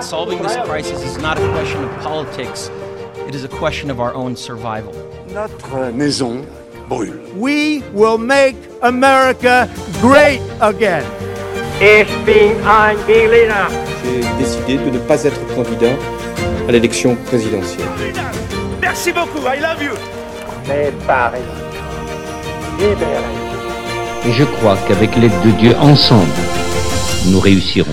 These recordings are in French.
Solving this crisis is not a question of politics, it is a question of our own survival. Notre maison brûle. We will make America great again. Ich bin ein Berliner. J'ai décidé de ne pas être candidat à l'élection présidentielle. Merci beaucoup, I love you. Mais Paris, libéré. Et je crois qu'avec l'aide de Dieu, ensemble, nous réussirons.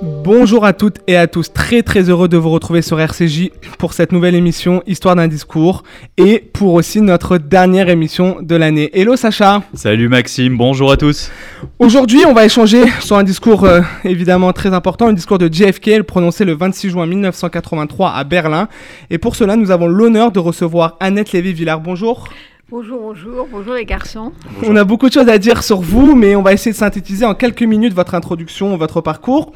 Bonjour à toutes et à tous, très très heureux de vous retrouver sur RCJ pour cette nouvelle émission Histoire d'un discours et pour aussi notre dernière émission de l'année. Hello Sacha Salut Maxime, bonjour à tous Aujourd'hui on va échanger sur un discours euh, évidemment très important, un discours de JFK prononcé le 26 juin 1983 à Berlin et pour cela nous avons l'honneur de recevoir Annette Lévy-Villard. Bonjour Bonjour, bonjour, bonjour les garçons. On a beaucoup de choses à dire sur vous, mais on va essayer de synthétiser en quelques minutes votre introduction, votre parcours.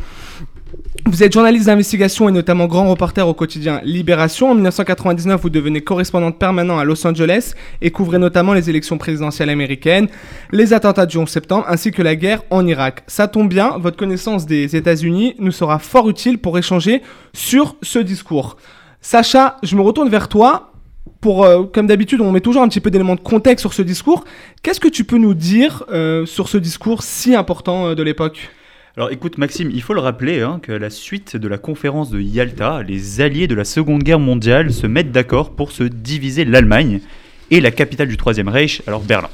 Vous êtes journaliste d'investigation et notamment grand reporter au quotidien Libération. En 1999, vous devenez correspondante permanente à Los Angeles et couvrez notamment les élections présidentielles américaines, les attentats du 11 septembre ainsi que la guerre en Irak. Ça tombe bien, votre connaissance des États-Unis nous sera fort utile pour échanger sur ce discours. Sacha, je me retourne vers toi. Pour, euh, comme d'habitude, on met toujours un petit peu d'éléments de contexte sur ce discours. Qu'est-ce que tu peux nous dire euh, sur ce discours si important euh, de l'époque? Alors écoute Maxime, il faut le rappeler hein, qu'à la suite de la conférence de Yalta, les alliés de la Seconde Guerre mondiale se mettent d'accord pour se diviser l'Allemagne et la capitale du Troisième Reich, alors Berlin.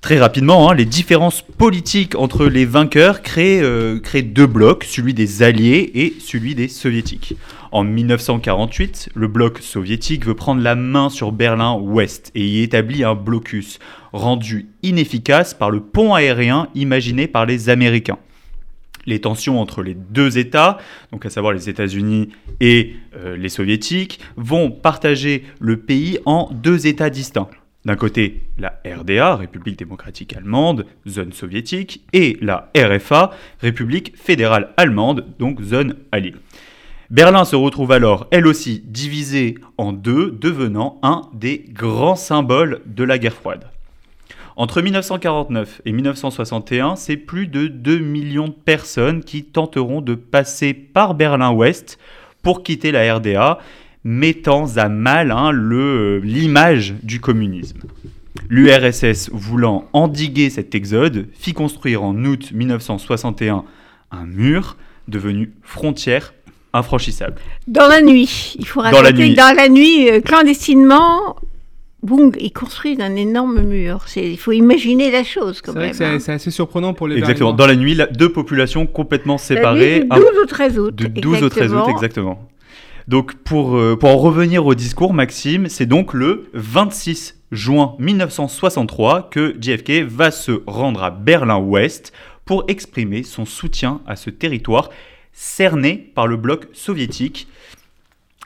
Très rapidement, hein, les différences politiques entre les vainqueurs créent, créent deux blocs, celui des Alliés et celui des Soviétiques. En 1948, le bloc soviétique veut prendre la main sur Berlin-Ouest et y établit un blocus, rendu inefficace par le pont aérien imaginé par les Américains. Les tensions entre les deux États, donc à savoir les États-Unis et euh, les Soviétiques, vont partager le pays en deux États distincts. D'un côté, la RDA, République démocratique allemande, zone soviétique, et la RFA, République fédérale allemande, donc zone alliée. Berlin se retrouve alors, elle aussi, divisée en deux, devenant un des grands symboles de la guerre froide. Entre 1949 et 1961, c'est plus de 2 millions de personnes qui tenteront de passer par Berlin-Ouest pour quitter la RDA mettant à mal hein, le- l'image du communisme. L'URSS voulant endiguer cet exode fit construire en août 1961 un mur devenu frontière infranchissable. Dans la nuit, il faut Dans la raconter nuit. que dans la nuit, euh, clandestinement, boum, ils construisent un énorme mur. C'est- Il faut imaginer la chose quand même. c'est hein. c'est assez surprenant pour les Exactement. Dans la nuit, la- deux populations complètement La nuit séparées. du un- 12 au 13 août. De 12 au 13 août, exactement. exactement. Donc, pour, euh, pour en revenir au discours, Maxime, c'est donc le 26 juin 1963 que JFK va se rendre à Berlin-Ouest pour exprimer son soutien à ce territoire cerné par le bloc soviétique.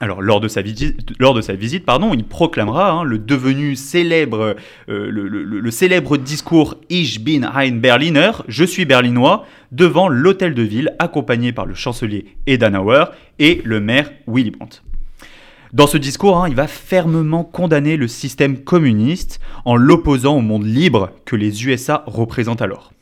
Alors, lors de sa, visite, lors de pardon, il proclamera hein, le devenu célèbre, euh, le célèbre discours Ich bin ein Berliner, je suis berlinois, devant l'hôtel de ville, accompagné par le chancelier Edenauer et le maire Willy Brandt. Dans ce discours, hein, il va fermement condamner le système communiste en l'opposant au monde libre que les USA représentent alors.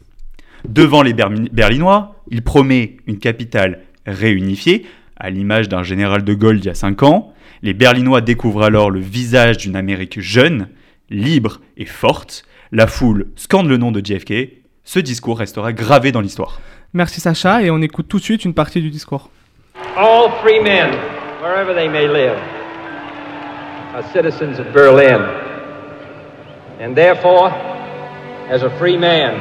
Devant les Berlinois, il promet une capitale réunifiée, à l'image d'un général de Gaulle d'il y a 5 ans. Les Berlinois découvrent alors le visage d'une Amérique jeune, libre et forte. La foule scande le nom de JFK. Ce discours restera gravé dans l'histoire. Merci Sacha et on écoute tout de suite une partie du discours. All free men, wherever they may live, are citizens of Berlin. And therefore, as a free man,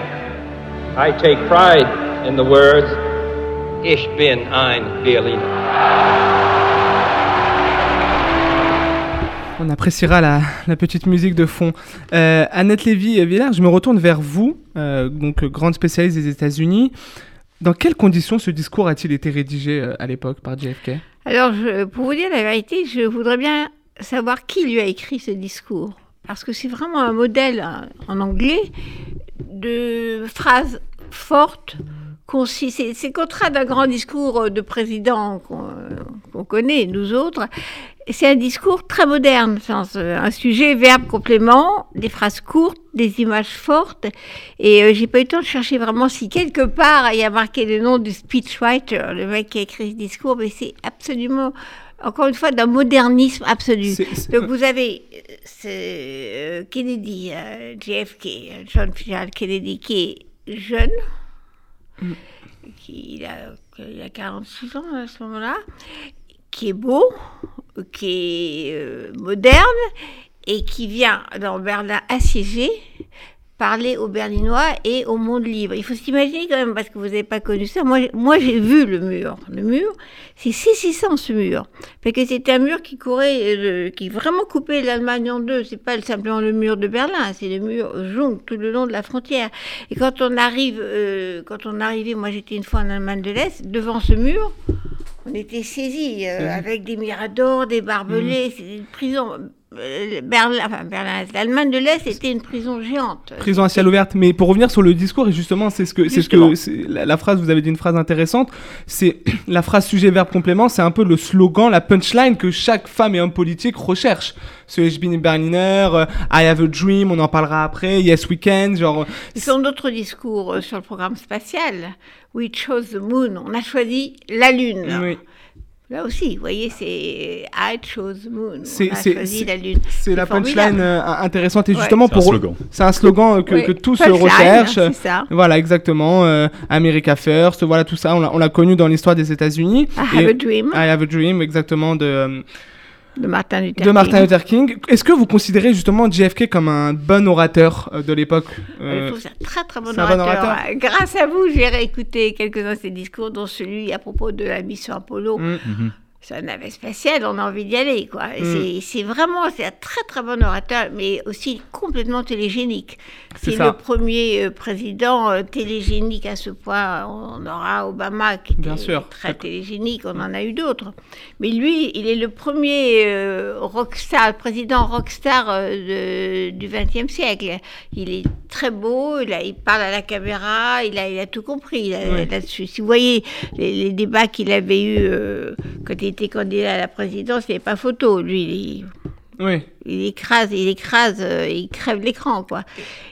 I take pride in the words, Ich bin ein Berliner. On appréciera la, la petite musique de fond. Euh, Annette Lévy-Villard, je me retourne vers vous, euh, donc grande spécialiste des États-Unis. Dans quelles conditions ce discours a-t-il été rédigé euh, à l'époque par JFK Alors, je- pour vous dire la vérité, je voudrais bien savoir qui lui a écrit ce discours. Parce que c'est vraiment un modèle hein, en anglais de phrases fortes, concises. C'est- contraire d'un grand discours de président qu'on connaît, nous autres. c'est un discours très moderne, euh, un sujet, verbe, complément, des phrases courtes, des images fortes. Et euh, j'ai pas eu le temps de chercher vraiment si quelque part il y a marqué le nom du speechwriter, le mec qui a écrit ce discours, mais c'est absolument, encore une fois, d'un modernisme absolu. Donc vous avez euh, ce, euh, Kennedy, euh, JFK, John Fitzgerald Kennedy, qui est jeune, qui il a, il a 46 ans à ce moment-là, qui est beau, qui est euh, moderne et qui vient dans Berlin assiégé parler aux Berlinois et au monde libre. Il faut s'imaginer quand même, parce que vous n'avez pas connu ça, moi, j'ai- moi j'ai vu le mur. Le mur, c'est saisissant ce mur. Parce que c'était un mur qui courait, euh, qui vraiment coupait l'Allemagne en deux. C'est pas simplement le mur de Berlin, c'est le mur jonc tout le long de la frontière. Et quand on arrive, euh, quand on arrivait, moi j'étais une fois en Allemagne de l'Est, devant ce mur, on était saisis euh, avec des miradors, des barbelés, c'est une prison. Euh, Berlin, enfin Berlin, l'Allemagne de l'Est était une prison géante. Prison à ciel ouvert. Mais pour revenir sur le discours, et justement, c'est ce que, c'est ce que, la, la phrase, vous avez dit une phrase intéressante, c'est la phrase sujet, verbe, complément, c'est un peu le slogan, la punchline que chaque femme et homme politique recherche. Ce Ich bin Berliner, euh, I have a dream, on en parlera après, Yes Weekend, genre. Ils sont d'autres discours euh, sur le programme spatial. We chose the moon. On a choisi la Lune. Oui. Là aussi, vous voyez, c'est I chose the moon. C'est- On a c'est- choisi c'est- la Lune. C'est la formidable. punchline euh, intéressante et Ouais. justement C'est un pour slogan. c'est un slogan euh, que, Oui. que tous se Punchline, recherchent. c'est ça. Voilà exactement. euh, America First, voilà tout ça. On l'a- on l'a connu dans l'histoire des États-Unis. I Et- have a dream I have a dream, exactement de euh, de Martin Luther de Martin King. Luther King. Est-ce que vous considérez justement JFK comme un bon orateur euh, de l'époque Je euh, trouve ça très très bon orateur. Grâce à vous, j'ai réécouté quelques-uns de ses discours, dont celui à propos de la mission Apollo. Mm. C'est un navette spatial, on a envie d'y aller, quoi. Mm. c'est- vraiment, c'est un très très bon orateur, mais aussi complètement télégénique. C'est le premier euh, président euh, télégénique à ce point. On aura Obama qui était Bien sûr. très télégénique, on en a eu d'autres. Mais lui, il est le premier euh, rockstar, président rockstar euh, de- du XXe siècle. Il est très beau, il, a- il parle à la caméra, il a, il a tout compris là-dessus. Si vous voyez les, les débats qu'il avait eus euh, quand il candidat à la présidence, il n'y avait pas photo. Lui, il, Oui. il écrase, il écrase, euh, il crève l'écran, quoi.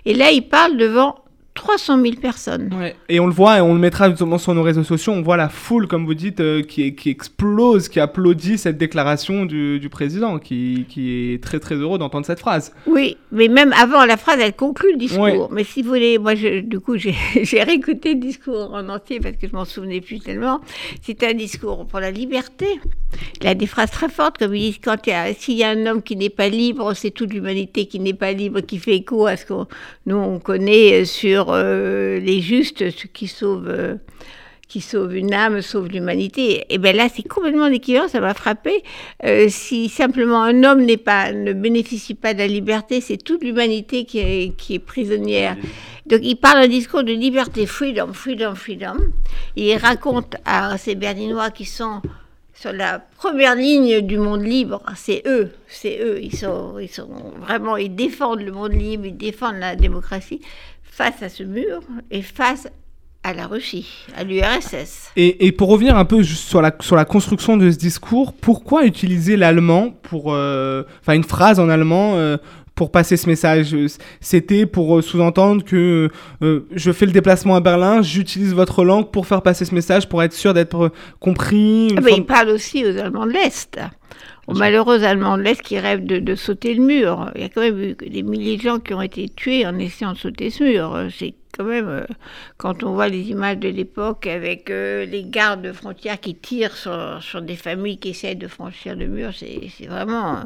Et là, il parle devant 300 000 personnes. Ouais. Et on le voit, et on le mettra justement sur nos réseaux sociaux, on voit la foule, comme vous dites, euh, qui, qui explose, qui applaudit cette déclaration du, du président, qui, qui est très très heureux d'entendre cette phrase. Oui, mais même avant la phrase, elle conclut le discours. Ouais. Mais si vous voulez, moi, je, du coup, j'ai réécouté le discours en entier parce que je m'en souvenais plus tellement. C'est un discours pour la liberté. Il a des phrases très fortes, comme il dit quand il y a- s'il y a un homme qui n'est pas libre, c'est toute l'humanité qui n'est pas libre, qui fait écho à ce que nous on connaît euh, euh, les justes, ceux qui sauvent. euh, qui sauve une âme, sauve l'humanité. Et bien là, c'est complètement l'équivalent, ça m'a frappé. Euh, si simplement un homme n'est pas, ne bénéficie pas de la liberté, c'est toute l'humanité qui est, prisonnière. Donc il parle un discours de liberté, freedom, freedom, freedom. Il raconte à ces Berlinois qui sont sur la première ligne du monde libre, c'est eux, c'est eux, ils sont, ils sont vraiment, ils défendent le monde libre, ils défendent la démocratie face à ce mur et face à la Russie, à l'URSS. Et, et pour revenir un peu juste sur la, sur la construction de ce discours, pourquoi utiliser l'allemand pour. euh, Enfin, une phrase en allemand euh, pour passer ce message? C'était pour euh, sous-entendre que euh, je fais le déplacement à Berlin, j'utilise votre langue pour faire passer ce message, pour être sûr d'être compris. Ah ben, forme- il parle aussi aux Allemands de l'Est, aux malheureux Allemands de l'Est qui rêvent de, sauter le mur. Il y a quand même eu des milliers de gens qui ont été tués en essayant de sauter ce mur. C'est quand même, euh, quand on voit les images de l'époque avec euh, les gardes de frontières qui tirent sur, des familles qui essayent de franchir le mur, c'est vraiment,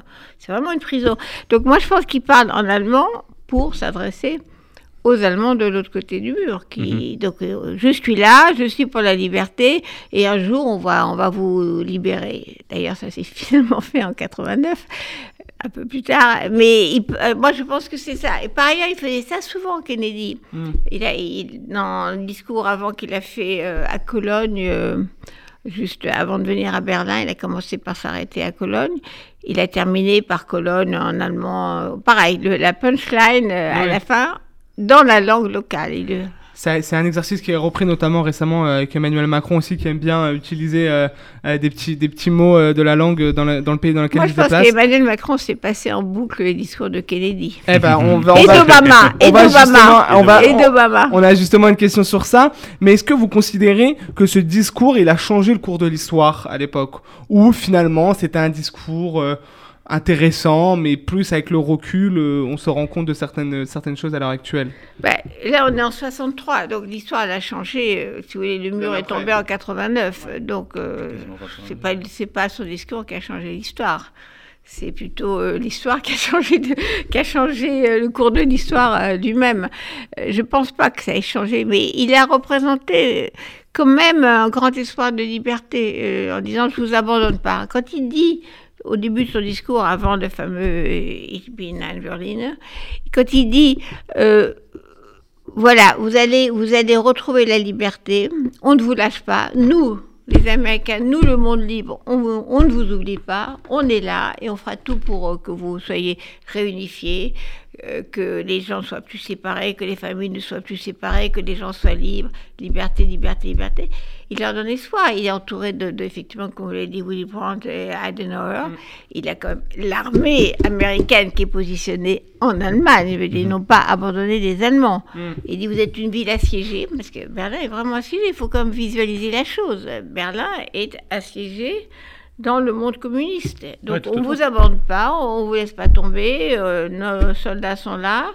vraiment une prison. Donc moi, je pense qu'il parle en allemand pour s'adresser aux Allemands de l'autre côté du mur. Qui, Donc, euh, je suis là, je suis pour la liberté, et un jour, on va, on va vous libérer. D'ailleurs, ça s'est finalement fait en 89, un peu plus tard. Mais il- euh, moi, je pense que c'est ça. Et par ailleurs, il faisait ça souvent, Kennedy. Il a, il- dans le discours avant qu'il a fait euh, à Cologne, juste avant de venir à Berlin, il a commencé par s'arrêter à Cologne. Il a terminé par Cologne en allemand. pareil, le- la punchline à la fin, dans la langue locale. Il, c'est un exercice qui est repris notamment récemment euh, avec Emmanuel Macron aussi, qui aime bien euh, utiliser euh, des, petits, des petits mots euh, de la langue dans, le- dans le pays dans lequel Moi, il je se pense déplace. qu'Emmanuel Macron s'est passé en boucle les discours de Kennedy. Eh ben, on va, on Et d'Obama, on et d'Obama, on va- et d'Obama. On a justement une question sur ça. Mais est-ce que vous considérez que ce discours, il a changé le cours de l'histoire à l'époque? Ou finalement, c'était un discours euh, intéressant, mais plus avec le recul, euh, on se rend compte de certaines, certaines choses à l'heure actuelle Ben, là, on est en 63, donc l'histoire elle a changé. euh, si vous voulez, le mur est tombé en 89, euh, donc euh, c'est pas c'est pas son discours qui a changé l'histoire. C'est plutôt euh, l'histoire qui a changé, de- qui a changé euh, le cours de l'histoire euh, lui-même. Euh, je pense pas que ça ait changé, mais il a représenté quand même un grand espoir de liberté euh, en disant je vous abandonne pas. Quand il dit au début de son discours, avant le fameux euh, Ich bin ein Berliner, quand il dit euh, voilà, vous allez, vous allez retrouver la liberté. On ne vous lâche pas. Nous, les Américains, nous, le monde libre, on, ne vous oublie pas. On est là et on fera tout pour euh, que vous soyez réunifiés, euh, que les gens soient plus séparés, que les familles ne soient plus séparées, que les gens soient libres. Liberté, liberté, liberté. Il leur donne espoir. Il est entouré de, de effectivement, comme vous l'avez dit, Willy Brandt et Eisenhower. Il a quand même l'armée américaine qui est positionnée en Allemagne. Il veut dire, ils n'ont pas abandonné les Allemands. Il dit, vous êtes une ville assiégée, parce que Berlin est vraiment assiégée. Il faut quand même visualiser la chose. Berlin est assiégée dans le monde communiste. Donc Ouais, on ne vous abandonne pas, on ne vous laisse pas tomber, euh, nos soldats sont là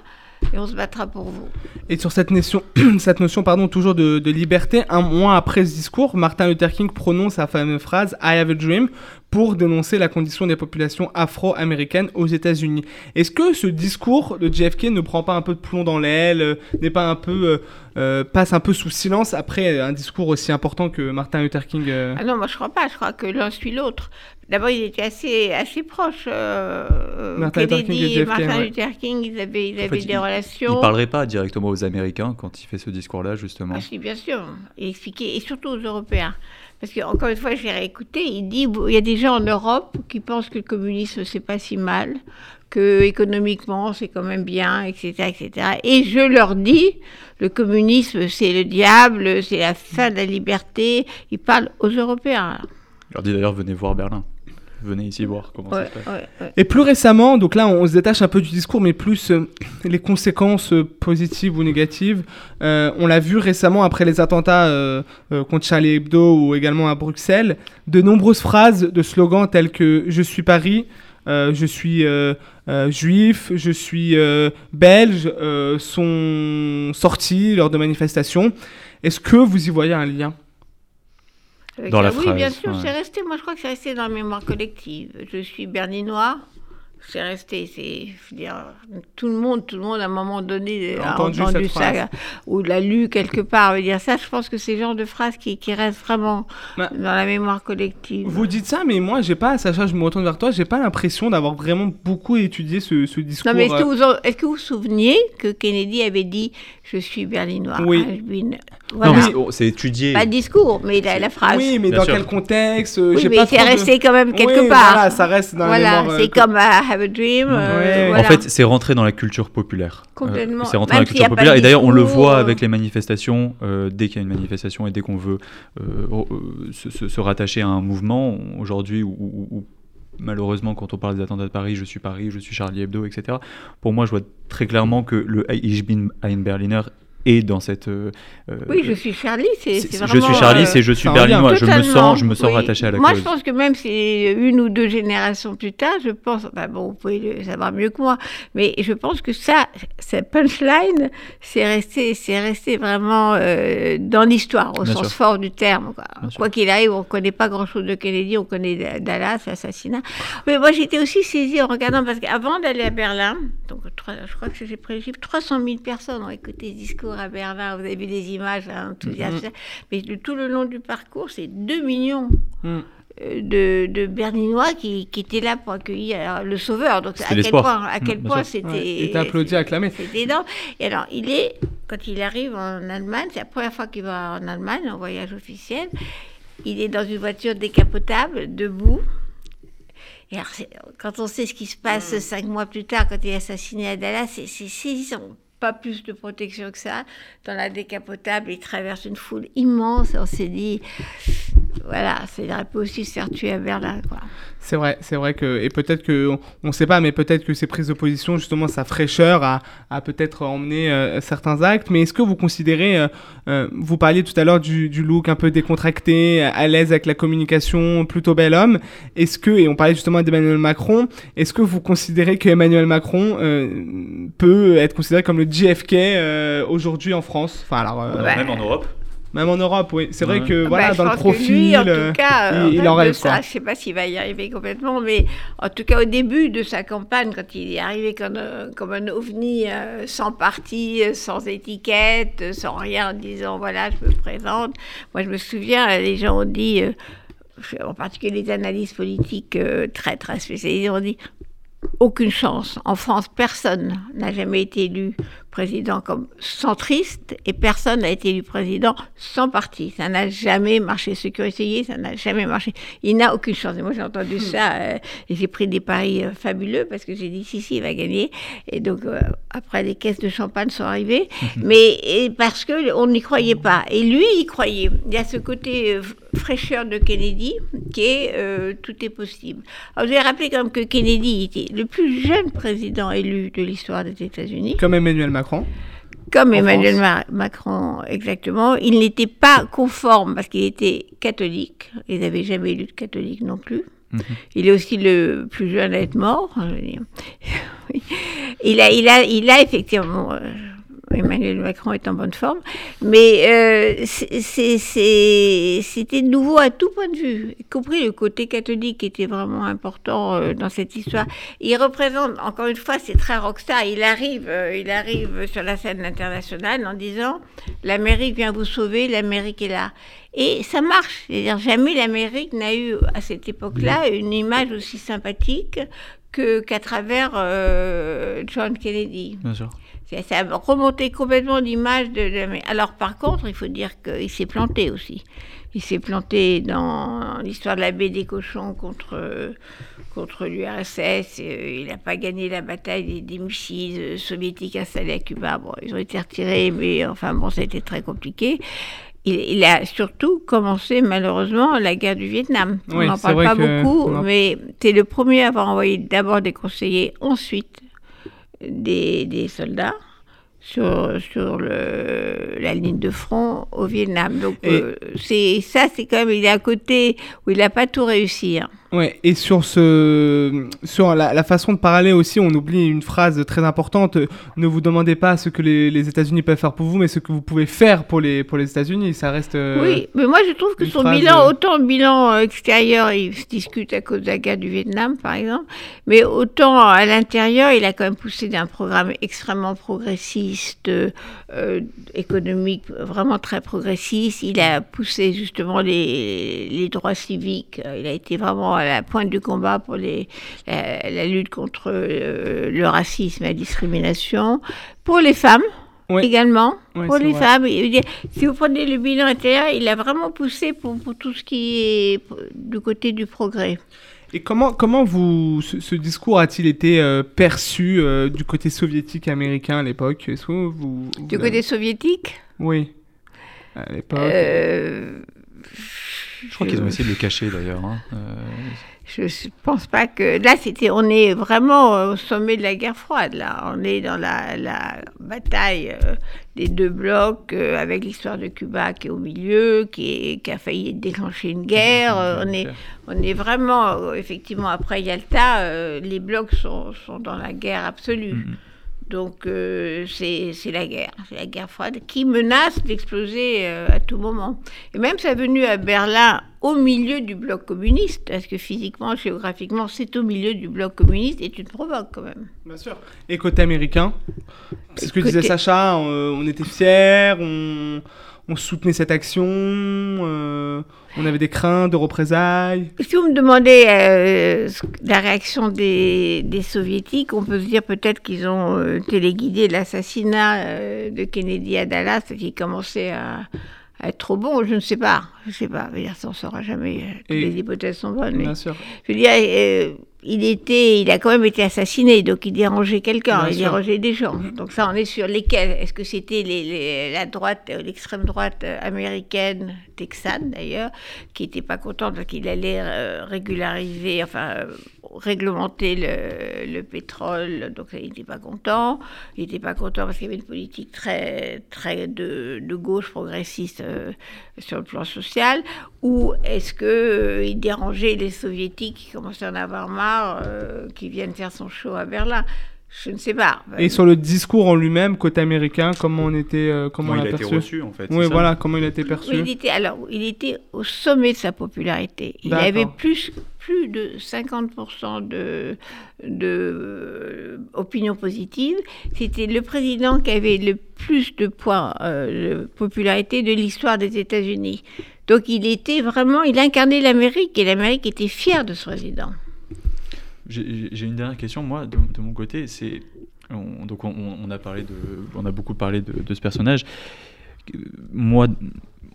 et on se battra pour vous. Et sur cette notion, cette notion pardon, toujours de, de liberté, un mois après ce discours, Martin Luther King prononce sa fameuse phrase I have a dream pour dénoncer la condition des populations afro-américaines aux États-Unis. Est-ce que ce discours de JFK ne prend pas un peu de plomb dans l'aile, euh, n'est pas un peu euh, euh, passe un peu sous silence après un discours aussi important que Martin Luther King euh, Ah non, moi je crois pas, je crois que l'un suit l'autre. D'abord, il était assez, assez proche. Euh, euh, Martin Luther King Kennedy et Martin ouais. Luther King, ils avaient, ils En avaient fait, des il- relations. Il parlerait pas directement aux Américains quand il fait ce discours-là, justement. Ah, si, bien sûr. Et expliquer, et surtout aux Européens. Parce que, encore une fois, j'ai réécouté, il dit il y a des gens en Europe qui pensent que le communisme, c'est pas si mal, que économiquement, c'est quand même bien, etc., etc. Et je leur dis le communisme, c'est le diable, c'est la fin de la liberté. Il parle aux Européens. Il leur dit d'ailleurs, venez voir Berlin. Venez ici voir comment Ouais, ça se passe. ouais, ouais. Et plus récemment, donc là on se détache un peu du discours, mais plus euh, les conséquences euh, positives ou négatives. Euh, on l'a vu récemment après les attentats euh, euh, contre Charlie Hebdo ou également à Bruxelles, de nombreuses phrases de slogans tels que Je suis Paris, euh, je suis euh, euh, juif, je suis euh, belge, euh, sont sorties lors de manifestations. Est-ce que vous y voyez un lien? Avec Dans la oui, phrase, bien sûr, ouais. c'est resté. Moi, je crois que c'est resté dans la mémoire collective. Je suis berlinois. C'est resté, c'est, je veux dire, tout le monde, tout le monde à un moment donné A entendu ça phrase. ou l'a lu quelque part. Je veux dire ça, je pense que c'est le genre de phrase qui, qui reste vraiment Bah, dans la mémoire collective. Vous dites ça, mais moi j'ai pas, Sacha, je me retourne vers toi, j'ai pas l'impression d'avoir vraiment beaucoup étudié ce, ce discours. non, mais est-ce que, euh, vous en- est-ce que vous vous souvenez que Kennedy avait dit Je suis berlinois Oui. hein, Non, Voilà. mais c'est- oh, c'est étudié. Pas le discours, mais la, la phrase. Oui, mais Bien dans sûr. quel contexte euh, Oui, mais c'est de- resté quand même quelque Oui, part. Voilà, ça reste dans la Voilà, mémoire. euh, c'est que- comme I Have a Dream. euh, voilà. En fait, c'est rentré dans la culture populaire. Complètement. Euh, c'est rentré Même dans la culture populaire. de Et d'ailleurs, on le voit euh. avec les manifestations. euh, dès qu'il y a une manifestation et dès qu'on veut euh, euh, se, se- se rattacher à un mouvement, aujourd'hui, où, malheureusement, quand on parle des attentats de Paris, je suis Paris, je suis Charlie Hebdo, etc. Pour moi, je vois très clairement que le Ich bin ein Berliner est dans cette. euh, euh, Oui, je suis Charlie, c'est je suis Charlie, euh, c'est je suis ça revient. berlinois. Je me sens, je me sens oui. rattaché à la Moi, cause. je pense que même si une ou deux générations plus tard, je pense, bah bon, vous pouvez le savoir mieux que moi, mais je pense que ça, cette punchline, c'est resté, c'est resté vraiment euh, dans l'histoire, au Bien sens sûr. fort du terme. Quoi, qu'il arrive, on ne connaît pas grand-chose de Kennedy, on connaît Dallas, l'assassinat. Mais moi, j'étais aussi saisie en regardant, parce qu'avant d'aller à Berlin, donc je crois que j'ai pris le chiffre, 300 000 personnes ont écouté ce discours à Berlin. Vous avez vu des images hein, enthousiastes. Mais de- tout le long du parcours, c'est 2 millions Mm. euh, de, de Berlinois qui, qui étaient là pour accueillir le sauveur. Donc, à quel point, à Mm, quel bien point c'était. Ouais, il était applaudi, acclamé. C'était énorme. Et alors, il est, quand il arrive en Allemagne, c'est la première fois qu'il va en Allemagne, en voyage officiel. Il est dans une voiture décapotable, debout. Et alors, quand on sait ce qui se passe cinq mois plus tard, quand il est assassiné à Dallas, c'est c'est saisissant. Pas plus de protection que ça. Dans la décapotable, il traverse une foule immense. On s'est dit, voilà, ça aurait pu aussi se faire tuer à Berlin. C'est vrai, c'est vrai que et peut-être que on ne sait pas, mais peut-être que ces prises de position, justement, sa fraîcheur a, peut-être emmené euh, certains actes. Mais est-ce que vous considérez, euh, euh, vous parliez tout à l'heure du, du look un peu décontracté, à l'aise avec la communication, plutôt bel homme. Est-ce que et on parlait justement d'Emmanuel Macron, est-ce que vous considérez que Emmanuel Macron peut être considéré comme le JFK euh, aujourd'hui en France Enfin alors. euh, Ouais. Même en Europe. Même en Europe, oui. C'est vrai Ouais. que Bah, voilà, je dans le profil, lui, en euh, tout cas, il, il en rêve ça. quoi. Je sais pas s'il va y arriver complètement, mais en tout cas au début de sa campagne, quand il est arrivé comme, un- comme un ovni, euh, sans parti, sans étiquette, sans rien, en disant voilà, je me présente. Moi, je me souviens, les gens ont dit, euh, en particulier les analystes politiques euh, très très spécialisés, ont dit aucune chance. En France, personne n'a jamais été élu président comme centriste et personne n'a été élu président sans parti. Ça n'a jamais marché. Ceux qui ont essayé, ça n'a jamais marché. Il n'a aucune chance. Et moi, j'ai entendu ça euh, et j'ai pris des paris euh, fabuleux parce que j'ai dit si, si, il va gagner. Et donc, euh, après, les caisses de champagne sont arrivées. Mais et parce qu'on n'y croyait pas. Et lui, il croyait. Il y a ce côté fraîcheur de Kennedy qui est tout est possible. Alors, je vais rappeler quand même que Kennedy était le plus jeune président élu de l'histoire des États-Unis Comme Emmanuel Macron. Comme Emmanuel. Ma- Macron, exactement. Il n'était pas conforme parce qu'il était catholique. Ils n'avaient jamais élu de catholique non plus. Il est aussi le plus jeune à être mort. je veux dire. Oui. il, a, il, a, il a effectivement. euh, Emmanuel Macron est en bonne forme, mais euh, c'était nouveau à tout point de vue, y compris le côté catholique qui était vraiment important euh, dans cette histoire. Il représente, encore une fois, c'est très rockstar. Il arrive, euh, il arrive sur la scène internationale en disant l'Amérique vient vous sauver, l'Amérique est là. Et ça marche. C'est-à-dire jamais l'Amérique n'a eu à cette époque-là une image aussi sympathique que qu'à travers euh, John Kennedy. Bien sûr. Ça a remonté complètement l'image de, Alors par contre, il faut dire qu'il s'est planté aussi. Il s'est planté dans l'histoire de la baie des cochons contre, contre l'URSS. Euh, Il n'a pas gagné la bataille des, des missiles euh, soviétiques installés à Cuba. Bon, ils ont été retirés, mais enfin bon, ça a été très compliqué. Il, il a surtout commencé malheureusement la guerre du Vietnam. On n'en parle pas beaucoup, mais c'est le premier à avoir envoyé d'abord des conseillers, ensuite des, des soldats sur, sur le, la ligne de front au Vietnam. Donc euh, c'est ça, c'est quand même, il est à côté où il n'a pas tout réussi. hein. Ouais, et sur ce, sur la, la façon de parler aussi, on oublie une phrase très importante. Ne vous demandez pas ce que les, les États-Unis peuvent faire pour vous, mais ce que vous pouvez faire pour les, pour les États-Unis. Ça reste. euh, Oui, mais moi je trouve que son phrase, bilan, euh, autant le bilan euh, extérieur, il se discute à cause de la guerre du Vietnam, par exemple, mais autant à l'intérieur, il a quand même poussé d'un programme extrêmement progressiste, euh, économique, vraiment très progressiste. Il a poussé justement les, les droits civiques. Il a été vraiment à la pointe du combat pour les, la, la lutte contre euh, le racisme et la discrimination. Pour les femmes, Oui. également. Oui, pour les vrai. femmes, si vous prenez le bilan intérieur, il a vraiment poussé pour, pour tout ce qui est du côté du progrès. Et comment, comment vous, ce, ce discours a-t-il été euh, perçu euh, du côté soviétique américain à l'époque? Vous, vous Du côté soviétique, Oui. À l'époque. euh, Je crois qu'ils ont essayé de le cacher d'ailleurs. hein. Euh, je ne pense pas que... Là, c'était, on est vraiment au sommet de la guerre froide, là. On est dans la, la bataille euh, des deux blocs, euh, avec l'histoire de Cuba qui est au milieu, qui, est- qui a failli déclencher une guerre. On, est, on est vraiment, effectivement, après Yalta, les blocs sont, sont dans la guerre absolue. Mhm. Donc, euh, c'est la guerre, c'est la guerre froide qui menace d'exploser euh, à tout moment. Et même sa venue à Berlin au milieu du bloc communiste, parce que physiquement, géographiquement, c'est au milieu du bloc communiste, et tu te provoques quand même. Bien sûr. Et côté américain C'est ce que Côté- disait Sacha, euh, on était fiers, on, on soutenait cette action, euh, on avait des craintes de représailles. Si vous me demandez euh, la réaction des, des soviétiques, on peut se dire peut-être qu'ils ont euh, téléguidé l'assassinat euh, de Kennedy à Dallas, qui commençait à, à être trop bon. Je ne sais pas. Je ne sais pas. Ça, on ne saura jamais. Toutes les hypothèses sont bonnes. mais- Bien sûr. Je veux dire, il était, il a quand même été assassiné, donc il dérangeait quelqu'un, il sûr. dérangeait des gens. Donc ça, on est sur lesquels? Est-ce que c'était les, les- la droite, euh, l'extrême droite euh, américaine, texane d'ailleurs, qui n'était pas contente parce qu'il allait euh, régulariser, enfin réglementer le, le pétrole, donc il n'était pas content. Il n'était pas content parce qu'il y avait une politique très, très de, de gauche progressiste euh, sur le plan social. Ou est-ce que euh, il dérangeait les soviétiques qui commençaient à en avoir marre, euh, qui viennent faire son show à Berlin Je ne sais pas. Et sur le discours en lui-même, côté américain, comment on était, euh, comment Comment on il a été perçu reçu, en fait, Oui, voilà, comment il a été perçu. Il était, alors, il était au sommet de sa popularité. Il avait plus, plus de 50% de, de euh, opinion positive. C'était le président qui avait le plus de points euh, de popularité de l'histoire des États-Unis. Donc il était vraiment, il incarnait l'Amérique et l'Amérique était fière de ce président. J'ai une dernière question, moi, de, de mon côté. C'est on- donc on, on a parlé de, on a beaucoup parlé de, de ce personnage. Moi,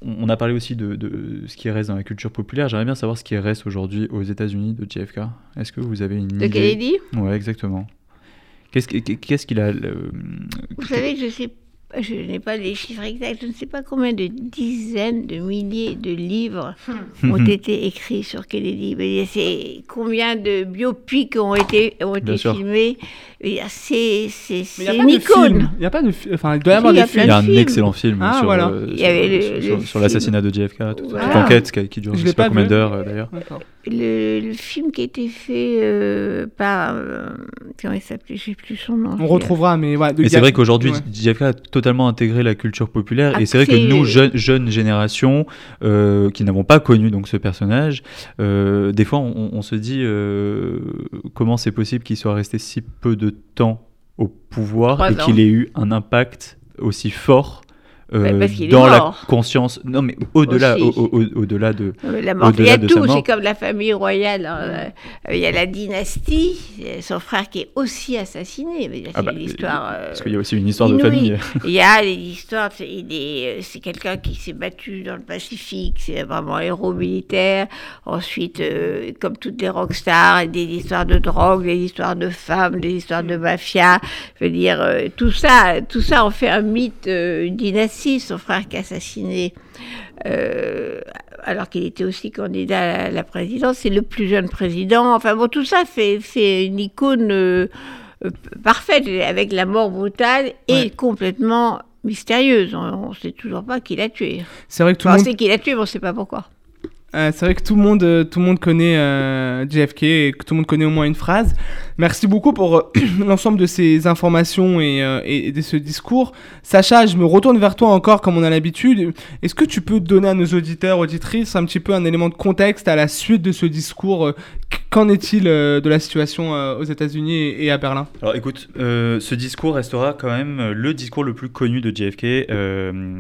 on a parlé aussi de, de ce qui reste dans la culture populaire. J'aimerais bien savoir ce qui reste aujourd'hui aux États-Unis de JFK. Est-ce que vous avez une De idée Kennedy? Ouais, exactement. Qu'est-ce que- qu'est-ce qu'il a le- Vous savez, je sais, je n'ai pas les chiffres exacts, je ne sais pas combien de dizaines de milliers de livres ont été écrits sur Kennedy. Mais C'est combien de biopics ont été, ont été filmés. C'est c'est- Mais il c'est n'y a une pas de film. icône. Il n'y a pas de fi- Enfin, il doit y Si, avoir il y des a films. Il y a un films. excellent film Ah, sur, voilà. euh, Il y sur- avait le- sur- le sur- sur film. l'assassinat de JFK, toute Voilà. enquête qui, qui dure Je l'ai sais pas pas combien d'heures euh, d'ailleurs. Le, le film qui a été fait euh, par. euh, comment il s'appelait Je ne sais plus son nom. On retrouvera, mais ouais. Mais c'est vrai qu'aujourd'hui, ouais. JFK a totalement intégré la culture populaire. Et c'est vrai que nous, jeunes, jeunes générations, euh, qui n'avons pas connu donc ce personnage, euh, des fois, on, on se dit euh, comment c'est possible qu'il soit resté si peu de temps au pouvoir Trois et qu'il ait eu un impact aussi fort. Euh, Ouais, parce qu'il est dans la conscience, non mais au-delà, Aussi. au, au- au-delà de, Euh, La mort, il y a tout, c'est comme la famille royale. hein, euh, Il y a la dynastie, euh, son frère qui est aussi assassiné. mais C'est Ah bah, une histoire. euh, parce qu'il y a aussi une histoire de famille. Il y a l'histoire, c'est euh, quelqu'un qui s'est battu dans le Pacifique, c'est vraiment un héros militaire. Ensuite, euh, comme toutes les rockstars, des histoires de drogue, des histoires de femmes, des histoires de mafia. Je veux dire, euh, tout ça, tout ça en fait un mythe, euh, une dynastie. Son frère qui a assassiné euh, alors qu'il était aussi candidat à la présidence, c'est le plus jeune président. Enfin bon, tout ça fait, fait une icône euh, euh, parfaite, avec la mort brutale et Ouais. complètement mystérieuse. On ne sait toujours pas qui l'a tué. C'est vrai que tout Enfin, le on monde. sait qui l'a tué, mais on ne sait pas pourquoi. Euh, c'est vrai que tout le monde, tout le monde connaît JFK et que tout le monde connaît au moins une phrase. Merci beaucoup pour euh, l'ensemble de ces informations et, euh, et de ce discours. Sacha, je me retourne vers toi encore comme on a l'habitude. Est-ce que tu peux donner à nos auditeurs, auditrices, un petit peu un élément de contexte à la suite de ce discours euh, Qu'en est-il de la situation aux États-Unis et, à Berlin? Alors écoute, ce discours restera quand même le discours le plus connu de JFK,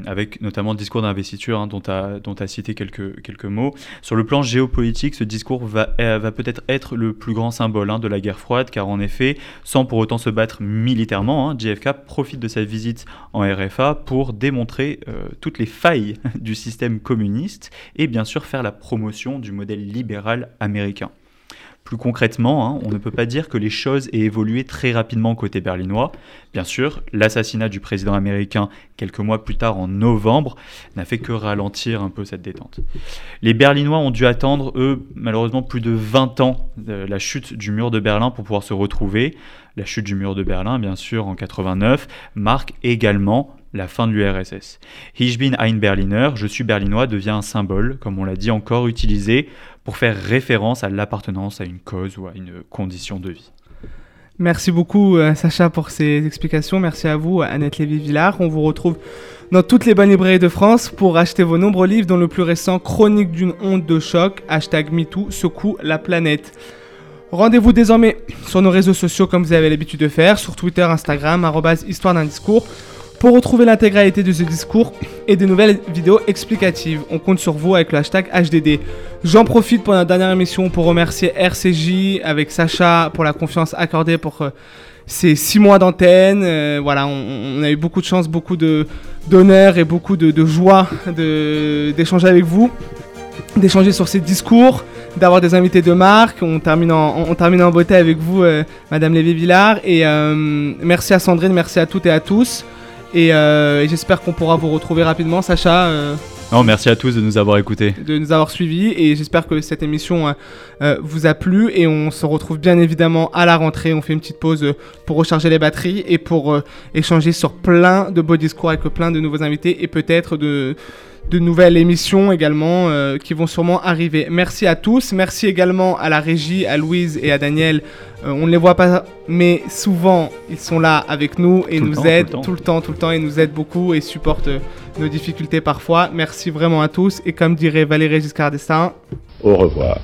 avec notamment le discours d'investiture hein, dont tu as, cité quelques, mots. Sur le plan géopolitique, ce discours va, va peut-être être le plus grand symbole hein, de la guerre froide, car en effet, sans pour autant se battre militairement, hein, JFK profite de sa visite en RFA pour démontrer euh, toutes les failles du système communiste et bien sûr faire la promotion du modèle libéral américain. Plus concrètement, hein, on ne peut pas dire que les choses aient évolué très rapidement côté berlinois. Bien sûr, l'assassinat du président américain quelques mois plus tard en novembre n'a fait que ralentir un peu cette détente. Les Berlinois ont dû attendre, eux, malheureusement plus de 20 ans la chute du mur de Berlin pour pouvoir se retrouver. La chute du mur de Berlin, bien sûr, en 89, marque également la fin de l'URSS. Ich bin ein Berliner, je suis berlinois, devient un symbole, comme on l'a dit encore, utilisé pour faire référence à l'appartenance à une cause ou à une condition de vie. Merci beaucoup euh, Sacha pour ces explications. Merci à vous Annette Lévy-Villard. On vous retrouve dans toutes les bonnes librairies de France pour acheter vos nombreux livres dont le plus récent Chronique d'une honte de choc, hashtag MeToo, secoue la planète. Rendez-vous désormais sur nos réseaux sociaux comme vous avez l'habitude de faire, sur Twitter, Instagram, histoire d'un discours, pour retrouver l'intégralité de ce discours et de nouvelles vidéos explicatives. On compte sur vous avec le hashtag HDD. J'en profite pour la dernière émission pour remercier RCJ avec Sacha pour la confiance accordée pour euh, ces six mois d'antenne. Euh, voilà, on, a eu beaucoup de chance, beaucoup d'honneur et beaucoup de, joie d'échanger avec vous, d'échanger sur ces discours, d'avoir des invités de marque. On termine en, beauté avec vous, euh, Madame Lévy-Villard. Et merci à Sandrine, merci à toutes et à tous. Et, euh, et j'espère qu'on pourra vous retrouver rapidement, Sacha. euh, Non, merci à tous de nous avoir écoutés. de nous avoir suivis et j'espère que cette émission euh, vous a plu et on se retrouve bien évidemment à la rentrée. On fait une petite pause pour recharger les batteries et pour échanger sur plein de beaux discours avec plein de nouveaux invités et peut-être de de nouvelles émissions également euh, qui vont sûrement arriver. Merci à tous, merci également à la régie, à Louise et à Daniel. Euh, on ne les voit pas, mais souvent ils sont là avec nous et Tout nous temps, tout le aident tout le temps, tout le temps et nous aident beaucoup et supportent euh, nos difficultés parfois. Merci vraiment à tous et comme dirait Valérie Giscard d'Estaing, Au revoir.